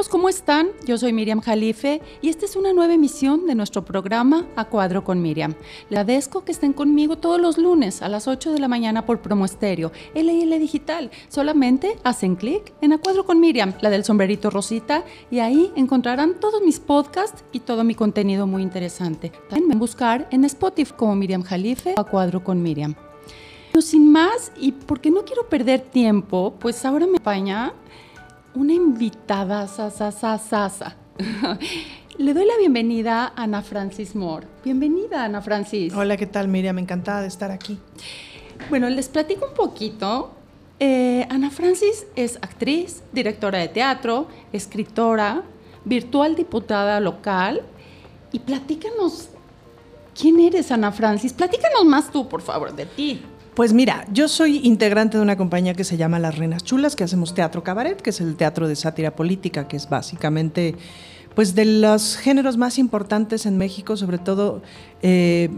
Amigos, ¿cómo están? Yo soy Miriam Jalife y esta es una nueva emisión de nuestro programa A Cuadro con Miriam. Le agradezco que estén conmigo todos los lunes a las 8 de la mañana por Promo Estéreo, LL Digital. Solamente hacen clic en A Cuadro con Miriam, la del sombrerito rosita, y ahí encontrarán todos mis podcasts y todo mi contenido muy interesante. También buscar en Spotify como Miriam Jalife A Cuadro con Miriam. Pero sin más, y porque no quiero perder tiempo, pues ahora me acompaña una invitada sasa, Le doy la bienvenida a Ana Francis Moore. Bienvenida, Ana Francis. Hola, ¿qué tal, Miriam? Encantada de estar aquí. Bueno, les platico un poquito. Eh, Ana Francis es actriz, directora de teatro, escritora, virtual diputada local. Y platícanos, ¿quién eres, Ana Francis? Platícanos más tú, por favor, de ti. Pues mira, yo soy integrante de una compañía que se llama Las Reinas Chulas, que hacemos teatro cabaret, que es el teatro de sátira política, que es básicamente pues de los géneros más importantes en México, sobre todo eh,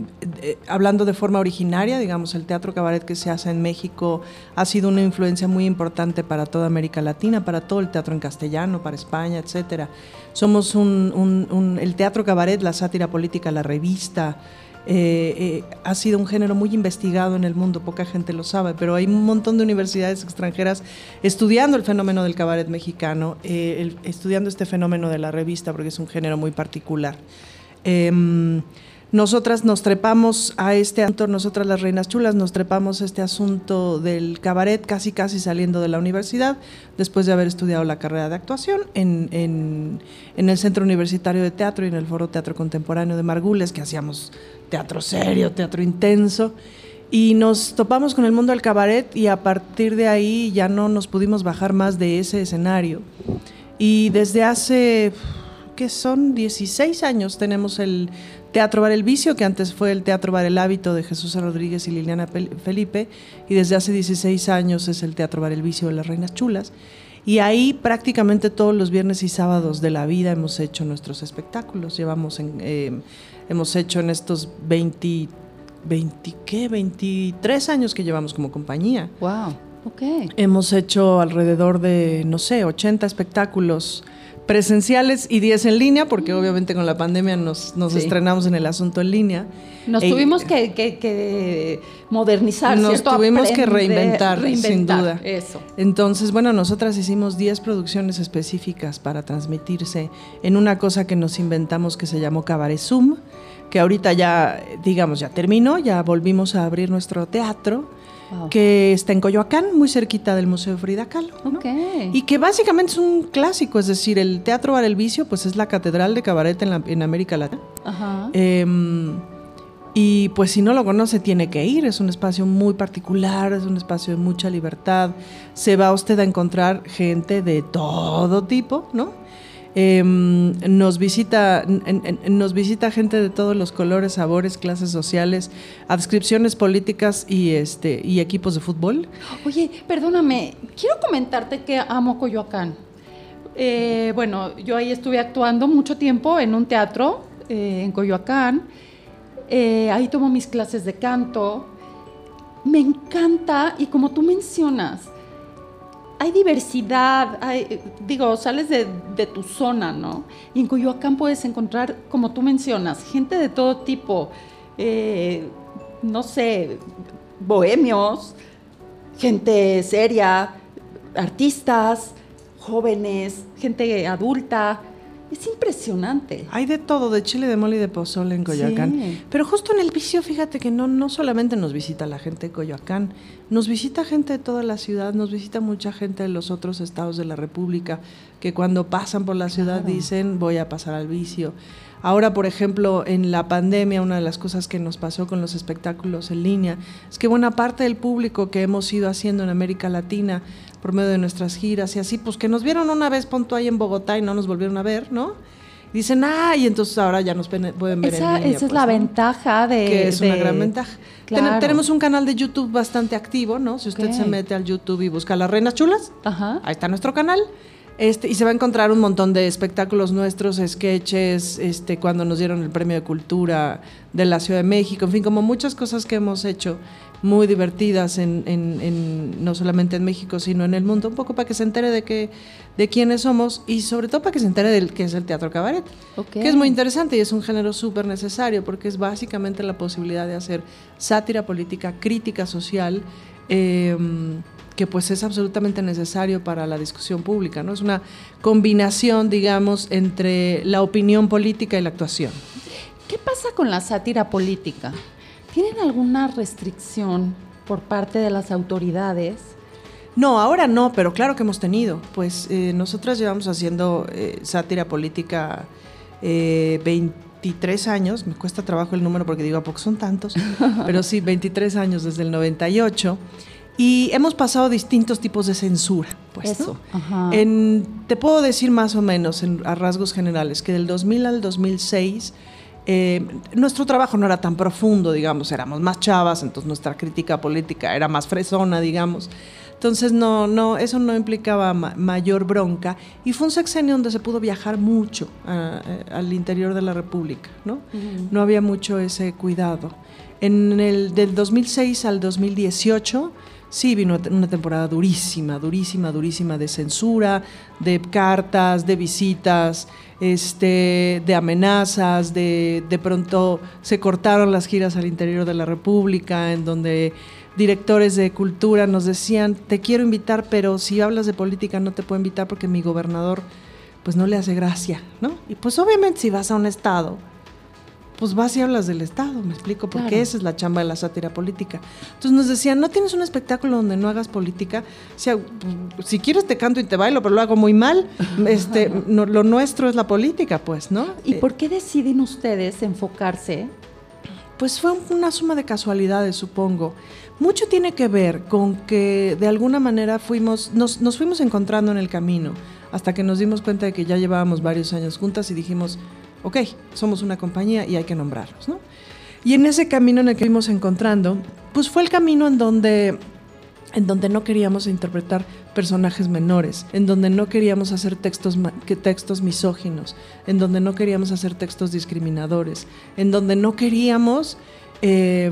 hablando de forma originaria, digamos, el teatro cabaret que se hace en México ha sido una influencia muy importante para toda América Latina, para todo el teatro en castellano, para España, etcétera. Somos el teatro cabaret, la sátira política, la revista, eh, eh, ha sido un género muy investigado en el mundo, poca gente lo sabe, pero hay un montón de universidades extranjeras estudiando el fenómeno del cabaret mexicano, eh, estudiando este fenómeno de la revista, porque es un género muy particular. Nosotras nos trepamos a este asunto, nosotras las reinas chulas, nos trepamos a este asunto del cabaret casi casi saliendo de la universidad, después de haber estudiado la carrera de actuación en, en el Centro Universitario de Teatro y en el Foro Teatro Contemporáneo de Margules, que hacíamos teatro serio, teatro intenso. Y nos topamos con el mundo del cabaret y a partir de ahí ya no nos pudimos bajar más de ese escenario. Y desde hace, ¿qué son? 16 años tenemos el Teatro Bar El Vicio, que antes fue el Teatro Bar El Hábito de Jesús Rodríguez y Liliana Felipe, y desde hace 16 años es el Teatro Bar El Vicio de las Reinas Chulas. Y ahí prácticamente todos los viernes y sábados de la vida hemos hecho nuestros espectáculos. Llevamos en, eh, hemos hecho en estos 20, 20, ¿qué? 23 años que llevamos como compañía. Wow, ok. Hemos hecho alrededor de, no sé, 80 espectáculos presenciales y 10 en línea, porque obviamente con la pandemia nos, estrenamos en el asunto en línea. Nos tuvimos que, modernizar. Nos tuvimos que reinventar, sin duda. Eso. Entonces, bueno, nosotras hicimos 10 producciones específicas para transmitirse en una cosa que nos inventamos que se llamó Cabaret Zoom, que ahorita ya, digamos, ya terminó, ya volvimos a abrir nuestro teatro que está en Coyoacán, muy cerquita del Museo Frida Kahlo. Y que básicamente es un clásico, es decir, el Teatro Bar El Vicio pues es la catedral de cabaret en, América Latina. Em, y pues si no lo conoce tiene que ir, es un espacio muy particular, es un espacio de mucha libertad. Se va usted a encontrar gente de todo tipo, ¿no? Em, nos, visita, nos visita gente de todos los colores, sabores, clases sociales, adscripciones políticas y, este, y equipos de fútbol. Oye, perdóname, quiero comentarte que amo Coyoacán. Eh, bueno, yo ahí estuve actuando mucho tiempo en un teatro eh, en Coyoacán. Eh, ahí tomo mis clases de canto. Me encanta y como tú mencionas, hay diversidad, digo, sales de, tu zona, ¿no? Y en Coyoacán puedes encontrar, como tú mencionas, gente de todo tipo, eh, no sé, bohemios, gente seria, artistas, jóvenes, gente adulta, es impresionante. Hay de todo, de chile, de mole y de pozole en Coyoacán. Pero justo en el vicio, fíjate que no, no solamente nos visita la gente de Coyoacán, nos visita gente de toda la ciudad, nos visita mucha gente de los otros estados de la República, que cuando pasan por la ciudad dicen voy a pasar al vicio. Ahora, por ejemplo, en la pandemia, una de las cosas que nos pasó con los espectáculos en línea es que buena parte del público que hemos ido haciendo en América Latina por medio de nuestras giras y así, pues que nos vieron una vez, punto ahí en Bogotá y no nos volvieron a ver, ¿no? dicen, ah, y entonces ahora ya nos pueden ver esa, en línea. Esa es pues, la ventaja de... Que es una gran ventaja. tenemos un canal de YouTube bastante activo, ¿no? Si usted se mete al YouTube y busca Las Reinas Chulas, ahí está nuestro canal. Este, y se va a encontrar un montón de espectáculos nuestros, sketches, este, cuando nos dieron el premio de cultura de la Ciudad de México, en fin, como muchas cosas que hemos hecho muy divertidas en, en, no solamente en México, sino en el mundo, un poco para que se entere de que de quiénes somos y sobre todo para que se entere del que es el teatro cabaret, que es muy interesante y es un género súper necesario porque es básicamente la posibilidad de hacer sátira política, crítica social, em, que pues es absolutamente necesario para la discusión pública, ¿no? Es una combinación, digamos, entre la opinión política y la actuación. ¿Qué pasa con la sátira política? ¿Tienen alguna restricción por parte de las autoridades? No, ahora no, pero claro que hemos tenido. Pues eh, nosotras llevamos haciendo eh, sátira política 23 eh, años, me cuesta trabajo el número porque digo, ¿a poco son tantos? pero sí, 23 años desde el 98. Y hemos pasado distintos tipos de censura. Pues, Eso. te puedo decir más o menos a rasgos generales que del 2000 al 2006 nuestro trabajo no era tan profundo, digamos, éramos más chavas, entonces nuestra crítica política era más fresona, digamos. Entonces, no, no, eso no implicaba mayor bronca. Y fue un sexenio donde se pudo viajar mucho eh, al interior de la República, ¿no? No había mucho ese cuidado. En el del 2006 al 2018 sí vino una temporada durísima, durísima, durísima de censura, de cartas, de visitas, este, de amenazas, de, de pronto se cortaron las giras al interior de la República, en donde directores de cultura nos decían, te quiero invitar, pero si hablas de política no te puedo invitar porque mi gobernador pues no le hace gracia, ¿no? Y pues obviamente si vas a un estado, pues vas y hablas del estado, me explico, porque esa es la chamba de la sátira política. Entonces nos decían, no tienes un espectáculo donde no hagas política, si quieres te canto y te bailo, pero lo hago muy mal, este, lo nuestro es la política, pues, ¿no? ¿Y por qué deciden ustedes enfocarse? Pues fue una suma de casualidades, supongo. Mucho tiene que ver con que de alguna manera fuimos, nos, fuimos encontrando en el camino hasta que nos dimos cuenta de que ya llevábamos varios años juntas y dijimos, ok, somos una compañía y hay que nombrarnos, ¿no? Y en ese camino en el que fuimos encontrando, pues fue el camino en donde, en donde no queríamos interpretar personajes menores, en donde no queríamos hacer textos, textos misóginos, en donde no queríamos hacer textos discriminadores, en donde no queríamos... Eh,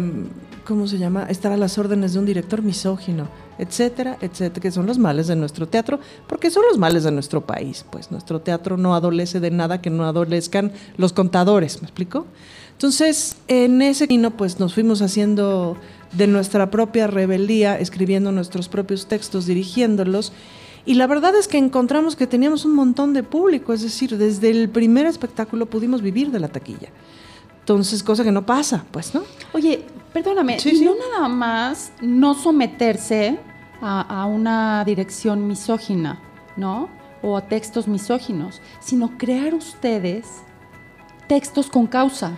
¿cómo se llama? Estar a las órdenes de un director misógino, etcétera, etcétera, que son los males de nuestro teatro, porque son los males de nuestro país. Pues nuestro teatro no adolece de nada que no adolezcan los contadores, ¿me explico? Entonces, en ese camino, pues nos fuimos haciendo de nuestra propia rebeldía, escribiendo nuestros propios textos, dirigiéndolos. Y la verdad es que encontramos que teníamos un montón de público, es decir, desde el primer espectáculo pudimos vivir de la taquilla. Entonces, cosa que no pasa, pues, ¿no? Oye, perdóname, no nada más no someterse a, una dirección misógina, ¿no? O a textos misóginos, sino crear ustedes textos con causa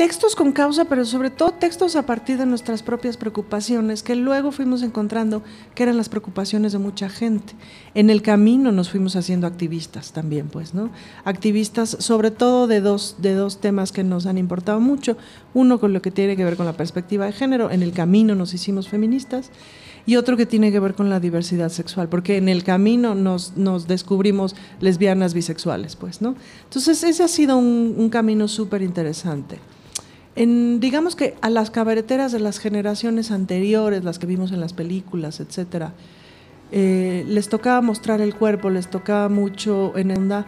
textos con causa, pero sobre todo textos a partir de nuestras propias preocupaciones, que luego fuimos encontrando que eran las preocupaciones de mucha gente. En el camino nos fuimos haciendo activistas también, pues, ¿no? Activistas sobre todo de dos, de dos temas que nos han importado mucho. Uno con lo que tiene que ver con la perspectiva de género, en el camino nos hicimos feministas, y otro que tiene que ver con la diversidad sexual, porque en el camino nos, nos descubrimos lesbianas, bisexuales, pues, ¿no? Entonces ese ha sido un, camino súper interesante digamos que a las cabareteras de las generaciones anteriores, las que vimos en las películas, etcétera, eh, les tocaba mostrar el cuerpo, les tocaba mucho en onda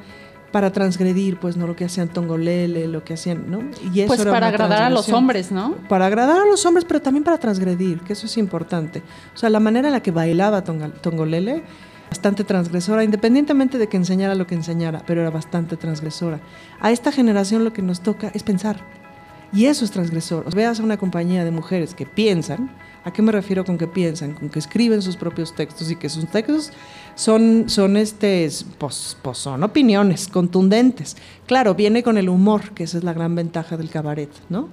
para transgredir, pues, ¿no? Lo que hacían Tongolele, lo que hacían, ¿no? Y pues para agradar a los hombres, ¿no? Para agradar a los hombres, pero también para transgredir, que eso es importante. O sea, la manera en la que bailaba Tongolele, bastante transgresora, independientemente de que enseñara lo que enseñara, pero era bastante transgresora. A esta generación lo que nos toca es pensar, y eso es transgresor. veas a una compañía de mujeres que piensan, ¿a qué me refiero con que piensan? Con que escriben sus propios textos y que sus textos son, son, este, pues, pues son opiniones contundentes. Claro, viene con el humor, que esa es la gran ventaja del cabaret, ¿no?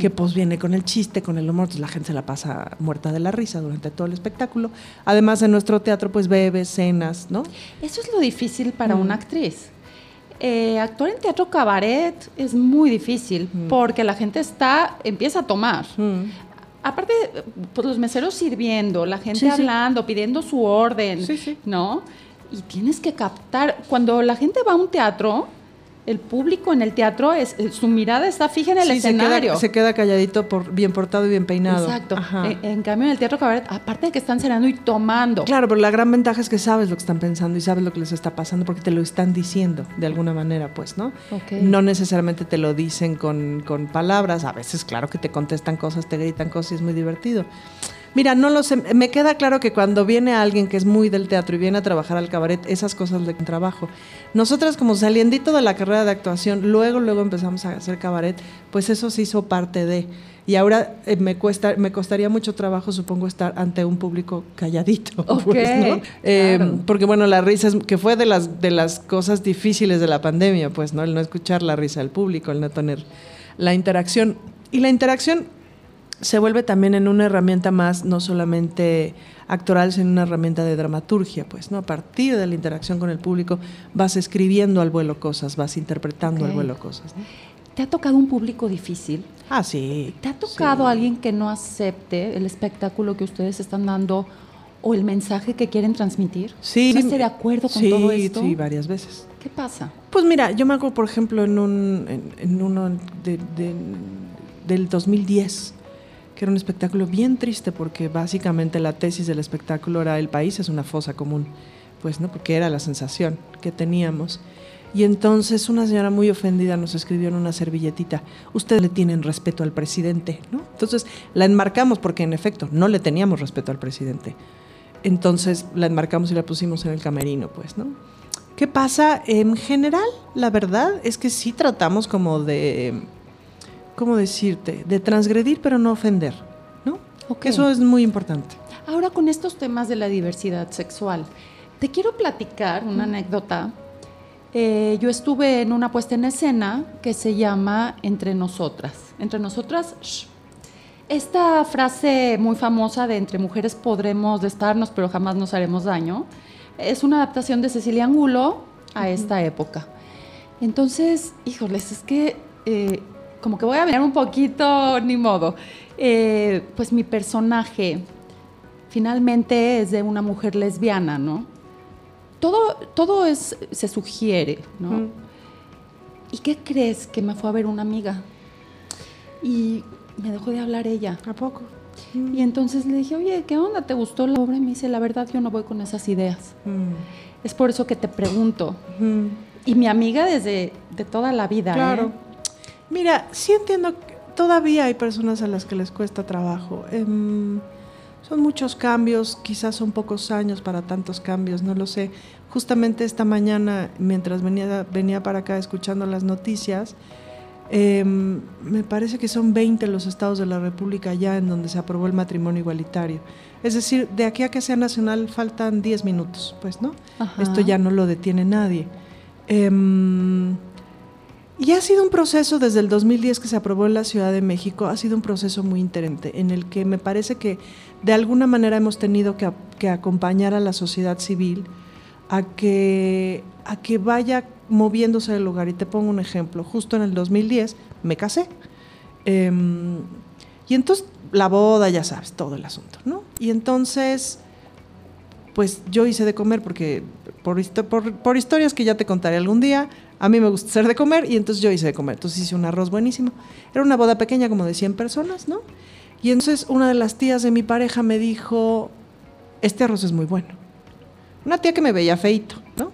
Que pues viene con el chiste, con el humor, entonces la gente se la pasa muerta de la risa durante todo el espectáculo. Además, en nuestro teatro pues bebe, cenas, ¿no? Eso es lo difícil para una actriz eh, actuar en teatro cabaret es muy difícil mm. porque la gente está, empieza a tomar. Mm. Aparte, pues los meseros sirviendo, la gente hablando, pidiendo su orden, ¿no? Y tienes que captar, cuando la gente va a un teatro, el público en el teatro, es, eh, su mirada está fija en el Sí, se queda, escenario. se queda calladito, por, bien portado y bien peinado. Exacto. Ajá. En, en cambio, en el teatro cabaret, aparte de que están cenando y tomando. Claro, pero la gran ventaja es que sabes lo que están pensando y sabes lo que les está pasando porque te lo están diciendo de alguna manera, pues, ¿no? Ok. No necesariamente te lo dicen con, con palabras, a veces claro que te contestan cosas, te gritan cosas y es muy divertido. Mira, no lo sé, me queda claro que cuando viene alguien que es muy del teatro y viene a trabajar al cabaret, esas cosas le trabajo. Nosotras como saliendito de la carrera de actuación, luego, luego empezamos a hacer cabaret, pues eso se hizo parte de... Y ahora eh, me cuesta, me costaría mucho trabajo, supongo, estar ante un público calladito. Pues, ¿no? Eh, claro. porque bueno, la risa es, que fue de las, de las cosas difíciles de la pandemia, pues, ¿no? El no escuchar la risa del público, el no tener la interacción. Y la interacción se vuelve también en una herramienta más, no solamente actoral, sino una herramienta de dramaturgia, pues, ¿no? A partir de la interacción con el público vas escribiendo al vuelo cosas, vas interpretando al Ok. vuelo cosas. ¿no? ¿Te ha tocado un público difícil? Ah, sí. ¿Te ha tocado sí. alguien que no acepte el espectáculo que ustedes están dando o el mensaje que quieren transmitir? Sí. ¿No esté de acuerdo con sí, todo esto? Sí, varias veces. ¿Qué pasa? Pues mira, yo me acuerdo, por ejemplo, en, un, en, en uno de- de- del 2010, que era un espectáculo bien triste porque básicamente la tesis del espectáculo era el país es una fosa común, pues, ¿no? Porque era la sensación que teníamos. Y entonces una señora muy ofendida nos escribió en una servilletita, ustedes le tienen respeto al presidente, ¿no? Entonces la enmarcamos porque en efecto no le teníamos respeto al presidente. Entonces la enmarcamos y la pusimos en el camerino, pues, ¿no? ¿Qué pasa? En general, la verdad es que sí tratamos como de, ¿cómo decirte? De transgredir pero no ofender, ¿no? Ok. Eso es muy importante. Ahora con estos temas de la diversidad sexual, te quiero platicar una anécdota. Eh, yo estuve en una puesta en escena que se llama Entre Nosotras. Entre Nosotras, shh. Esta frase muy famosa de entre mujeres podremos destarnos, pero jamás nos haremos daño, es una adaptación de Cecilia Angulo a esta época. Entonces, híjoles, es que eh, como que voy a ver un poquito, ni modo. Eh, pues mi personaje finalmente es de una mujer lesbiana, ¿no? Todo, todo es, se sugiere, ¿no? Mm. ¿Y qué crees? Que me fue a ver una amiga. Y me dejó de hablar ella. ¿A poco? Y entonces le dije, oye, ¿qué onda? ¿Te gustó la obra? Y me dice, la verdad, yo no voy con esas ideas. Mm. Es por eso que te pregunto. Y mi amiga desde de toda la vida. Claro. ¿eh? Mira, sí entiendo que todavía hay personas a las que les cuesta trabajo. Em, son muchos cambios, quizás son pocos años para tantos cambios, no lo sé. Justamente esta mañana, mientras venía, venía para acá escuchando las noticias, em, me parece que son 20 los estados de la República ya en donde se aprobó el matrimonio igualitario. Es decir, de aquí a que sea nacional faltan 10 minutos, pues, ¿no? Ajá. Esto ya no lo detiene nadie. Em, y ha sido un proceso desde el 2010 que se aprobó en la Ciudad de México, ha sido un proceso muy interesante en el que me parece que de alguna manera hemos tenido que, acompañar a la sociedad civil a que, a que vaya moviéndose del lugar. Y te pongo un ejemplo, justo en el 2010 me casé. Em, y entonces la boda, ya sabes, todo el asunto, ¿no? Y entonces pues yo hice de comer porque por, por, por historias que ya te contaré algún día, a mí me gusta hacer de comer y entonces yo hice de comer. Entonces hice un arroz buenísimo. Era una boda pequeña como de 100 personas, ¿no? Y entonces una de las tías de mi pareja me dijo, este arroz es muy bueno. Una tía que me veía feito, ¿no?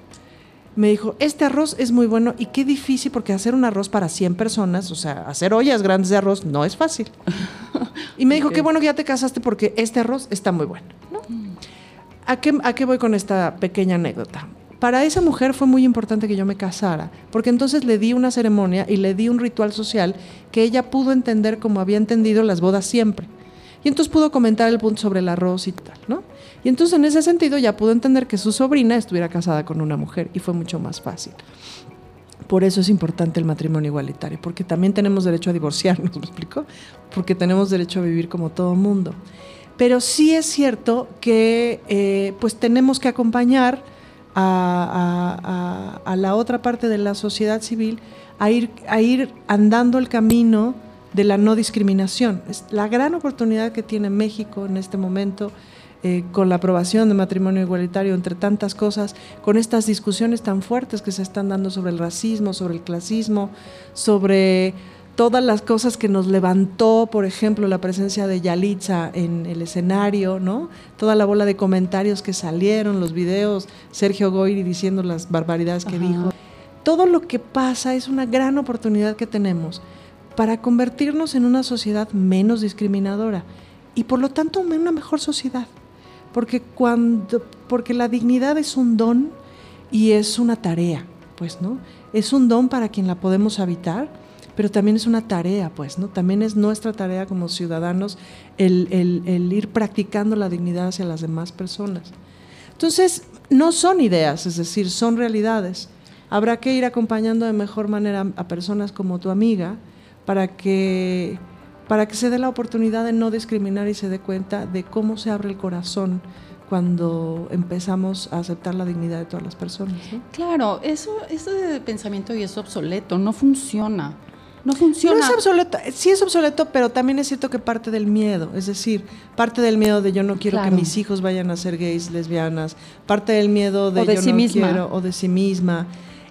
Me dijo, este arroz es muy bueno y qué difícil porque hacer un arroz para 100 personas, o sea, hacer ollas grandes de arroz no es fácil. Y me dijo, qué bueno que ya te casaste porque este arroz está muy bueno, ¿no? ¿A qué, ¿A qué voy con esta pequeña anécdota? Para esa mujer fue muy importante que yo me casara, porque entonces le di una ceremonia y le di un ritual social que ella pudo entender como había entendido las bodas siempre. Y entonces pudo comentar el punto sobre el arroz y tal, ¿no? Y entonces en ese sentido ya pudo entender que su sobrina estuviera casada con una mujer y fue mucho más fácil. Por eso es importante el matrimonio igualitario, porque también tenemos derecho a divorciarnos, ¿me explico? Porque tenemos derecho a vivir como todo mundo. Pero sí es cierto que eh, pues tenemos que acompañar a, la otra parte de la sociedad civil a ir, a ir andando el camino de la no discriminación. Es la gran oportunidad que tiene México en este momento eh, con la aprobación de matrimonio igualitario, entre tantas cosas, con estas discusiones tan fuertes que se están dando sobre el racismo, sobre el clasismo, sobre todas las cosas que nos levantó, por ejemplo, la presencia de Yalitza en el escenario, ¿no? Toda la bola de comentarios que salieron, los videos, Sergio Goyri diciendo las barbaridades que dijo. Todo lo que pasa es una gran oportunidad que tenemos para convertirnos en una sociedad menos discriminadora y por lo tanto en una mejor sociedad. Porque cuando porque la dignidad es un don y es una tarea, pues, ¿no? Es un don para quien la podemos habitar pero también es una tarea, pues, ¿no? También es nuestra tarea como ciudadanos el, ir practicando la dignidad hacia las demás personas. Entonces, no son ideas, es decir, son realidades. Habrá que ir acompañando de mejor manera a personas como tu amiga para que, para que se dé la oportunidad de no discriminar y se dé cuenta de cómo se abre el corazón cuando empezamos a aceptar la dignidad de todas las personas. Claro, eso, ese pensamiento y es obsoleto, no funciona. No funciona. No es obsoleto, sí es obsoleto, pero también es cierto que parte del miedo, es decir, parte del miedo de yo no quiero que mis hijos vayan a ser gays, lesbianas, parte del miedo de, yo no quiero o de sí misma.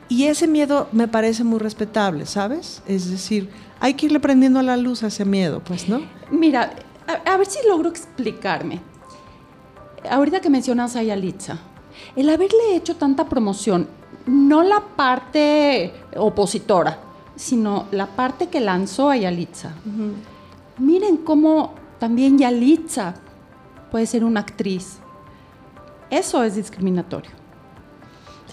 Y ese miedo me parece muy respetable, ¿sabes? Es decir, hay que irle prendiendo a la luz a ese miedo, pues, ¿no? Mira, a, ver si logro explicarme. Ahorita que mencionas a Yalitza, el haberle hecho tanta promoción, no la parte opositora, sino la parte que lanzó a Yalitza. Miren cómo también Yalitza puede ser una actriz. Eso es discriminatorio.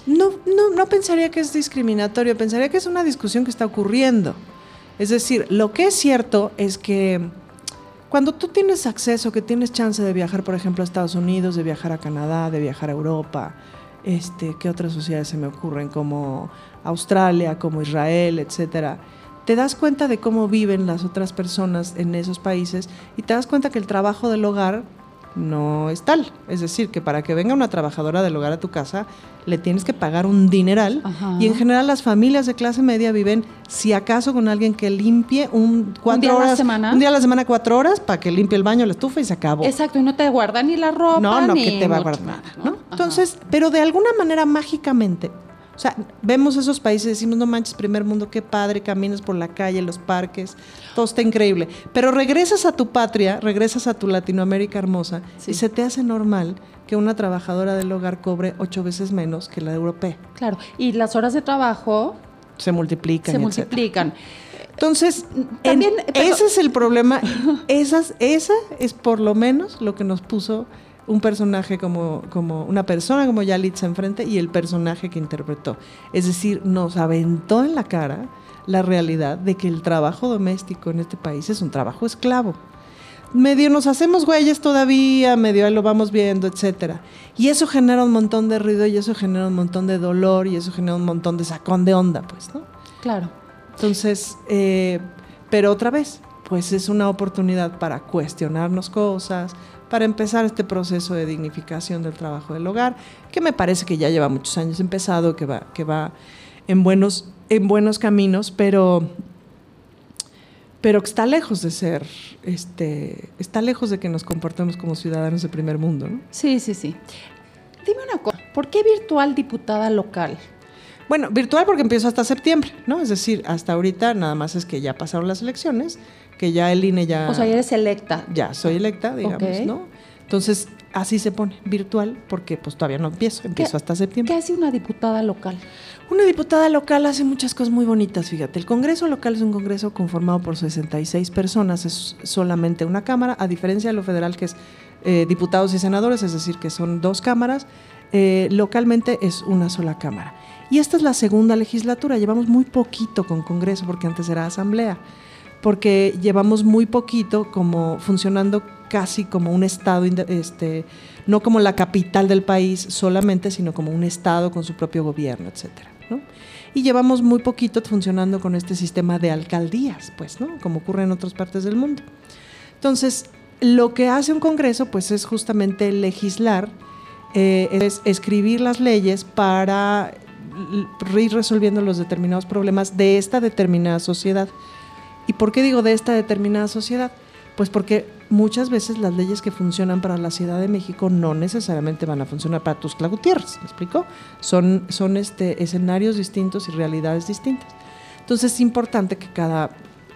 No, no, no pensaría que es discriminatorio, pensaría que es una discusión que está ocurriendo. Es decir, lo que es cierto es que cuando tú tienes acceso, que tienes chance de viajar, por ejemplo, a Estados Unidos, de viajar a Canadá, de viajar a Europa, este, ¿qué otras sociedades se me ocurren? Como Australia, como Israel, etcétera, te das cuenta de cómo viven las otras personas en esos países y te das cuenta que el trabajo del hogar no es tal. Es decir, que para que venga una trabajadora del hogar a tu casa, le tienes que pagar un dineral. Y en general las familias de clase media viven, si acaso, con alguien que limpie un, cuatro día horas, a la semana. Un día a la semana, cuatro horas, para que limpie el baño, la estufa y se acabó. Exacto, y no te guarda ni la ropa. No, no, que te va a guardar. ¿no? Entonces, pero de alguna manera mágicamente o sea, vemos esos países y decimos, no manches, primer mundo, qué padre, caminas por la calle, los parques, todo está increíble. Pero regresas a tu patria, regresas a tu Latinoamérica hermosa y se te hace normal que una trabajadora del hogar cobre ocho veces menos que la europea. Claro, y las horas de trabajo se multiplican. Se multiplican. Entonces, También, ese es el problema. Esas, esa es por lo menos lo que nos puso un personaje como, como una persona como Yalitza enfrente y el personaje que interpretó. Es decir, nos aventó en la cara la realidad de que el trabajo doméstico en este país es un trabajo esclavo. Medio nos hacemos güeyes todavía, medio ahí lo vamos viendo, etcétera. Y eso genera un montón de ruido y eso genera un montón de dolor y eso genera un montón de sacón de onda, pues, ¿no? Claro. Entonces, eh, pero otra vez, pues es una oportunidad para cuestionarnos cosas, para empezar este proceso de dignificación del trabajo del hogar, que me parece que ya lleva muchos años empezado, que va, que va en, buenos, en buenos caminos, pero, pero está lejos de ser, este, está lejos de que nos comportemos como ciudadanos de primer mundo. ¿no? Sí, sí, sí. Dime una cosa, ¿por qué virtual diputada local? Bueno, virtual porque empiezo hasta septiembre, ¿no? Es decir, hasta ahorita nada más es que ya pasaron las elecciones que ya el INE ya... O sea, eres electa. Ya, soy electa, digamos, ¿no? Entonces, así se pone, virtual, porque pues todavía no empiezo, empiezo hasta septiembre. ¿Qué hace una diputada local? Una diputada local hace muchas cosas muy bonitas, fíjate. El Congreso local es un Congreso conformado por 66 personas, es solamente una Cámara, a diferencia de lo federal que es eh, diputados y senadores, es decir, que son dos cámaras, eh, localmente es una sola Cámara. Y esta es la segunda legislatura, llevamos muy poquito con Congreso porque antes era Asamblea porque llevamos muy poquito como funcionando casi como un estado, este, no como la capital del país solamente, sino como un estado con su propio gobierno, etcétera. Y llevamos muy poquito funcionando con este sistema de alcaldías, pues, ¿no? Como ocurre en otras partes del mundo. Entonces, lo que hace un Congreso, pues, es justamente legislar, eh, es escribir las leyes para ir resolviendo los determinados problemas de esta determinada sociedad. ¿Y por qué digo de esta determinada sociedad? Pues porque muchas veces las leyes que funcionan para la Ciudad de México no necesariamente van a funcionar para Tuxtla Gutiérrez, ¿me explico? Son, son este, escenarios distintos y realidades distintas. Entonces es importante que cada,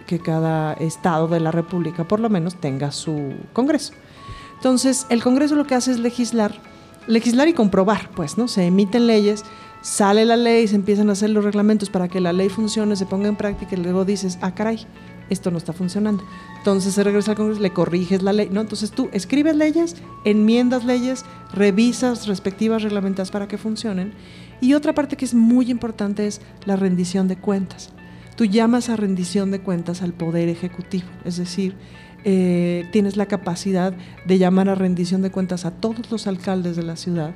que cada estado de la República por lo menos tenga su Congreso. Entonces el Congreso lo que hace es legislar, legislar y comprobar, pues, ¿no? Se emiten leyes, sale la ley, se empiezan a hacer los reglamentos para que la ley funcione, se ponga en práctica y luego dices, ah, caray, esto no está funcionando. Entonces se regresa al Congreso, le corriges la ley, ¿no? Entonces tú escribes leyes, enmiendas leyes, revisas respectivas reglamentas para que funcionen. Y otra parte que es muy importante es la rendición de cuentas. Tú llamas a rendición de cuentas al Poder Ejecutivo, es decir, eh, tienes la capacidad de llamar a rendición de cuentas a todos los alcaldes de la ciudad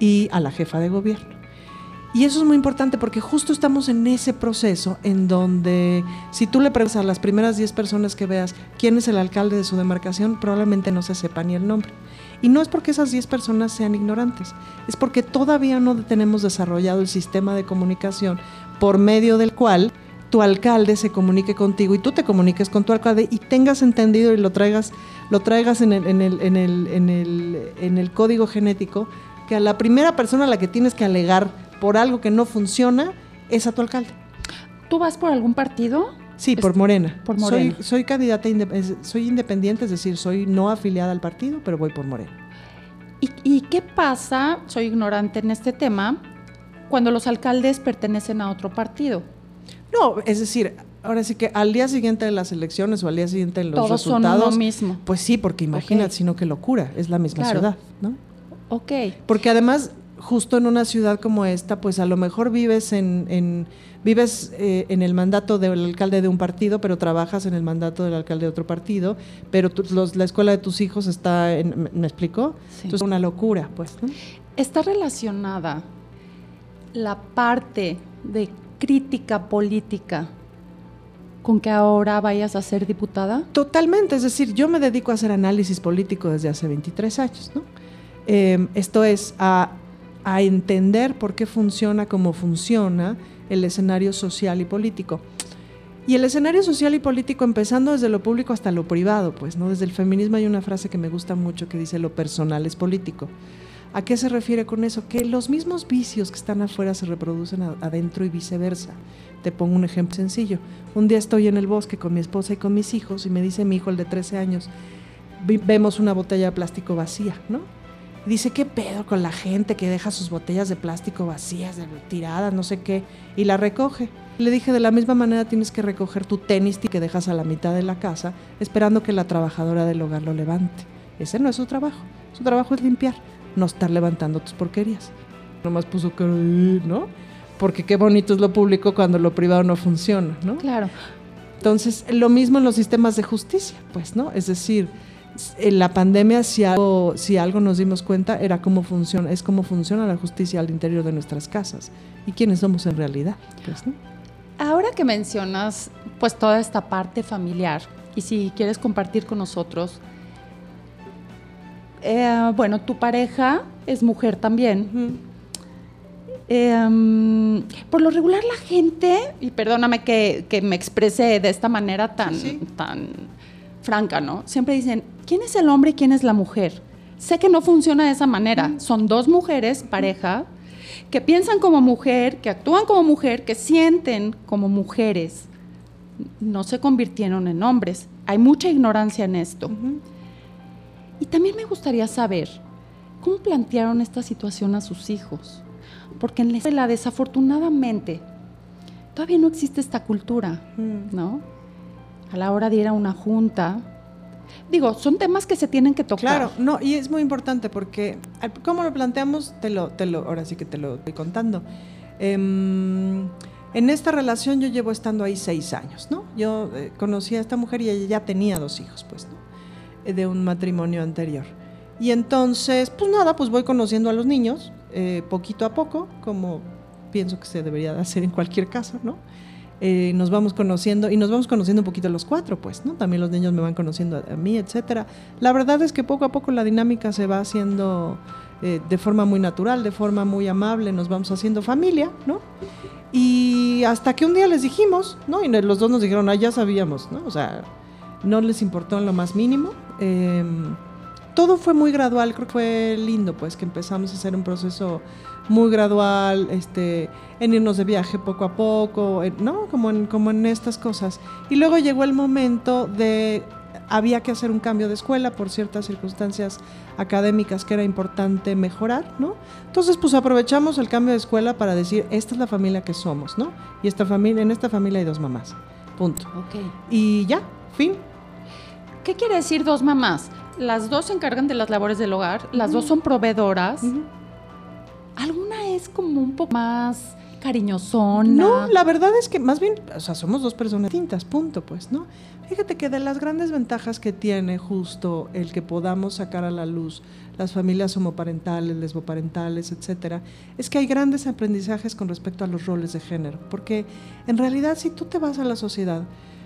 y a la jefa de gobierno. Y eso es muy importante porque justo estamos en ese proceso en donde si tú le preguntas a las primeras 10 personas que veas quién es el alcalde de su demarcación, probablemente no se sepa ni el nombre. Y no es porque esas 10 personas sean ignorantes, es porque todavía no tenemos desarrollado el sistema de comunicación por medio del cual tu alcalde se comunique contigo y tú te comuniques con tu alcalde y tengas entendido y lo traigas, lo traigas en el, en el, en el, en el, código genético que a la primera persona a la que tienes que alegar por algo que no funciona, es a tu alcalde. ¿Tú vas por algún partido? Sí, por Morena. Por Morena. Soy, soy candidata, soy independiente, es decir, soy no afiliada al partido, pero voy por Morena. ¿Y, ¿Y, qué pasa, soy ignorante en este tema, cuando los alcaldes pertenecen a otro partido? No, es decir, ahora sí que al día siguiente de las elecciones o al día siguiente de los Todos resultados. Son lo mismo. Pues sí, porque imagínate, okay. sino qué locura, es la misma claro. ciudad, ¿no? Ok. Porque además justo en una ciudad como esta, pues a lo mejor vives en, en vives eh, en el mandato del alcalde de un partido, pero trabajas en el mandato del alcalde de otro partido, pero tu, los, la escuela de tus hijos está en, ¿me explico? Sí. Entonces es una locura, pues. ¿no? ¿Está relacionada la parte de crítica política con que ahora vayas a ser diputada? Totalmente, es decir, yo me dedico a hacer análisis político desde hace 23 años, ¿no? Eh, esto es a a entender por qué funciona como funciona el escenario social y político. Y el escenario social y político empezando desde lo público hasta lo privado, pues, ¿no? Desde el feminismo hay una frase que me gusta mucho que dice lo personal es político. ¿A qué se refiere con eso? Que los mismos vicios que están afuera se reproducen adentro y viceversa. Te pongo un ejemplo sencillo. Un día estoy en el bosque con mi esposa y con mis hijos y me dice mi hijo, el de 13 años, vemos una botella de plástico vacía, ¿no? Dice, ¿qué pedo con la gente que deja sus botellas de plástico vacías, tiradas, no sé qué, y la recoge? Le dije, de la misma manera tienes que recoger tu tenis que dejas a la mitad de la casa, esperando que la trabajadora del hogar lo levante. Ese no es su trabajo. Su trabajo es limpiar, no estar levantando tus porquerías. Nomás puso cara ¿no? Porque qué bonito es lo público cuando lo privado no funciona, ¿no? Claro. Entonces, lo mismo en los sistemas de justicia, pues, ¿no? Es decir, en la pandemia si algo, si algo nos dimos cuenta era cómo funciona, es cómo funciona la justicia al interior de nuestras casas y quiénes somos en realidad. Pues, ¿no? Ahora que mencionas pues toda esta parte familiar y si quieres compartir con nosotros, eh, bueno, tu pareja es mujer también. Eh, por lo regular la gente, y perdóname que, que me exprese de esta manera tan, Sí. tan franca, ¿no? Siempre dicen, ¿quién es el hombre y quién es la mujer? Sé que no funciona de esa manera. Son dos mujeres, pareja, que piensan como mujer, que actúan como mujer, que sienten como mujeres. No se convirtieron en hombres. Hay mucha ignorancia en esto. Y también me gustaría saber cómo plantearon esta situación a sus hijos. Porque en la escuela, desafortunadamente, todavía no existe esta cultura. ¿no? A la hora de ir a una junta. Digo, son temas que se tienen que tocar. Claro, no, y es muy importante porque cómo lo planteamos, te lo, te lo, ahora sí que te lo estoy contando. Em, en esta relación yo llevo estando ahí seis años, ¿no? Yo eh, conocí a esta mujer y ella ya tenía dos hijos, pues, ¿no? Eh, de un matrimonio anterior. Y entonces, pues nada, pues voy conociendo a los niños eh, poquito a poco, como pienso que se debería de hacer en cualquier caso, ¿no? Eh, nos vamos conociendo y nos vamos conociendo un poquito los cuatro, pues, ¿no? También los niños me van conociendo a, a mí, etcétera. La verdad es que poco a poco la dinámica se va haciendo eh, de forma muy natural, de forma muy amable, nos vamos haciendo familia, ¿no? Y hasta que un día les dijimos, ¿no? Y los dos nos dijeron, ah, ya sabíamos, ¿no? O sea, no les importó en lo más mínimo. Em, todo fue muy gradual, creo que fue lindo, pues que empezamos a hacer un proceso muy gradual, este, en irnos de viaje poco a poco, ¿no? Como en, como en estas cosas. Y luego llegó el momento de, había que hacer un cambio de escuela por ciertas circunstancias académicas que era importante mejorar, ¿no? Entonces, pues aprovechamos el cambio de escuela para decir, esta es la familia que somos, ¿no? Y esta familia, en esta familia hay dos mamás, punto. Ok. Y ya, fin. ¿Qué quiere decir dos mamás? Las dos se encargan de las labores del hogar, las dos son proveedoras. ¿Alguna es como un poco más cariñosona? No, la verdad es que más bien, o sea, somos dos personas distintas, punto, pues, ¿no? Fíjate que de las grandes ventajas que tiene justo el que podamos sacar a la luz las familias homoparentales, lesboparentales, etcétera, es que hay grandes aprendizajes con respecto a los roles de género, porque en realidad si tú te vas a la sociedad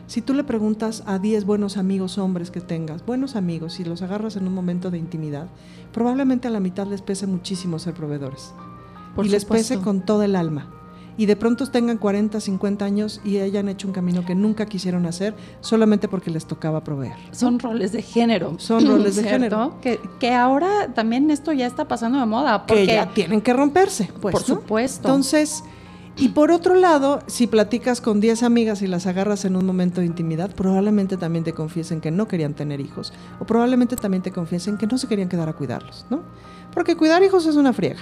si tú le preguntas a 10 buenos amigos hombres que tengas, buenos amigos, y los agarras en un momento de intimidad, probablemente a la mitad les pese muchísimo ser proveedores. y les pese con todo el alma. Y de pronto tengan 40, 50 años y hayan hecho un camino que nunca quisieron hacer solamente porque les tocaba proveer. Son roles de género. Son roles de género. Que, que, ahora también esto ya está pasando de moda. Porque que ya tienen que romperse. Pues, por supuesto. Entonces y por otro lado, si platicas con 10 amigas y las agarras en un momento de intimidad, probablemente también te confiesen que no querían tener hijos. O probablemente también te confiesen que no se querían quedar a cuidarlos, ¿no? Porque cuidar hijos es una friega.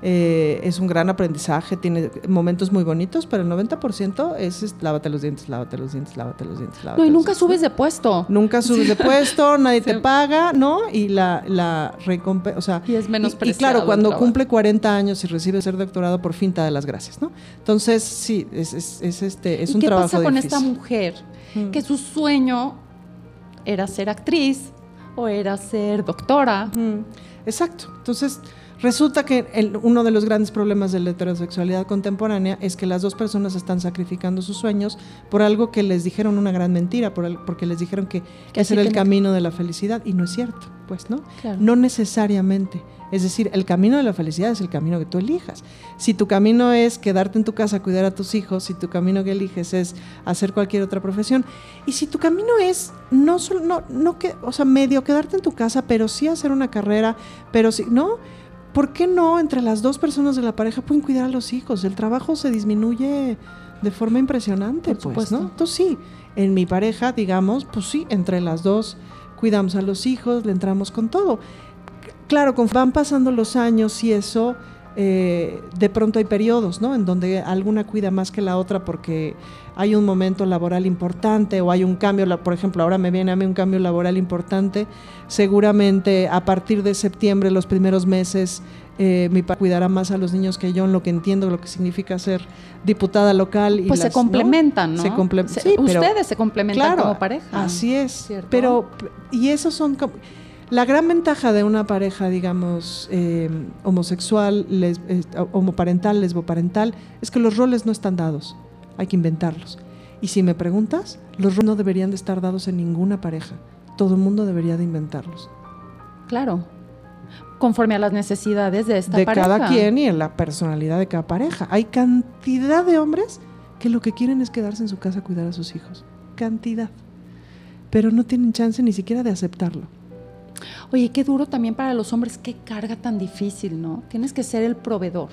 Eh, es un gran aprendizaje, tiene momentos muy bonitos, pero el 90% es, lávate los dientes, lávate los dientes, lávate los dientes, lávate No, y nunca subes de puesto. Nunca subes de puesto, nadie te paga, ¿no? Y la, la recompensa, o sea... Y es menos Y, claro, cuando cumple 40 años y recibe ser doctorado, por fin te da las gracias, ¿no? Entonces, sí, es, es, este, es un trabajo ¿Qué pasa con difícil. esta mujer Mm. que su sueño era ser actriz o era ser doctora? Mm, Exacto. Entonces, resulta que el- uno de los grandes problemas de la heterosexualidad contemporánea es que las dos personas están sacrificando sus sueños por algo que les dijeron una gran mentira, por el- porque les dijeron que, Que ese era el que- camino de la felicidad y no es cierto, pues, ¿no? Claro. No necesariamente. Es decir, el camino de la felicidad es el camino que tú elijas. Si tu camino es quedarte en tu casa a cuidar a tus hijos, si tu camino que eliges es hacer cualquier otra profesión, y si tu camino es no solo, no, no que, o sea, medio quedarte en tu casa, pero sí hacer una carrera, pero sí, ¿no? ¿Por qué no entre las dos personas de la pareja pueden cuidar a los hijos? El trabajo se disminuye de forma impresionante, Por pues. ¿no? Entonces sí, en mi pareja, digamos, pues sí, entre las dos cuidamos a los hijos, le entramos con todo. Claro, con van pasando los años y eso, eh, de pronto hay periodos, ¿no? En donde alguna cuida más que la otra porque hay un momento laboral importante o hay un cambio, por ejemplo, ahora me viene a mí un cambio laboral importante, seguramente a partir de septiembre, los primeros meses, eh, mi padre cuidará más a los niños que yo en lo que entiendo lo que significa ser diputada local. Y Pues se complementan, ¿no? Se comple- Se- sí, pero- ustedes se complementan Claro, como pareja. Así es. ¿Cierto? Pero, y esos son la gran ventaja de una pareja, digamos, eh, homosexual, les- eh, homoparental, lesboparental, es que los roles no están dados. Hay que inventarlos. Y si me preguntas, los roles no deberían de estar dados en ninguna pareja. Todo el mundo debería de inventarlos. Claro. Conforme a las necesidades de esta de pareja. cada quien y en la personalidad de cada pareja. Hay cantidad de hombres que lo que quieren es quedarse en su casa a cuidar a sus hijos. Cantidad. Pero no tienen chance ni siquiera de aceptarlo. Oye, qué duro también para los hombres, qué carga tan difícil, ¿no? Tienes que ser el proveedor.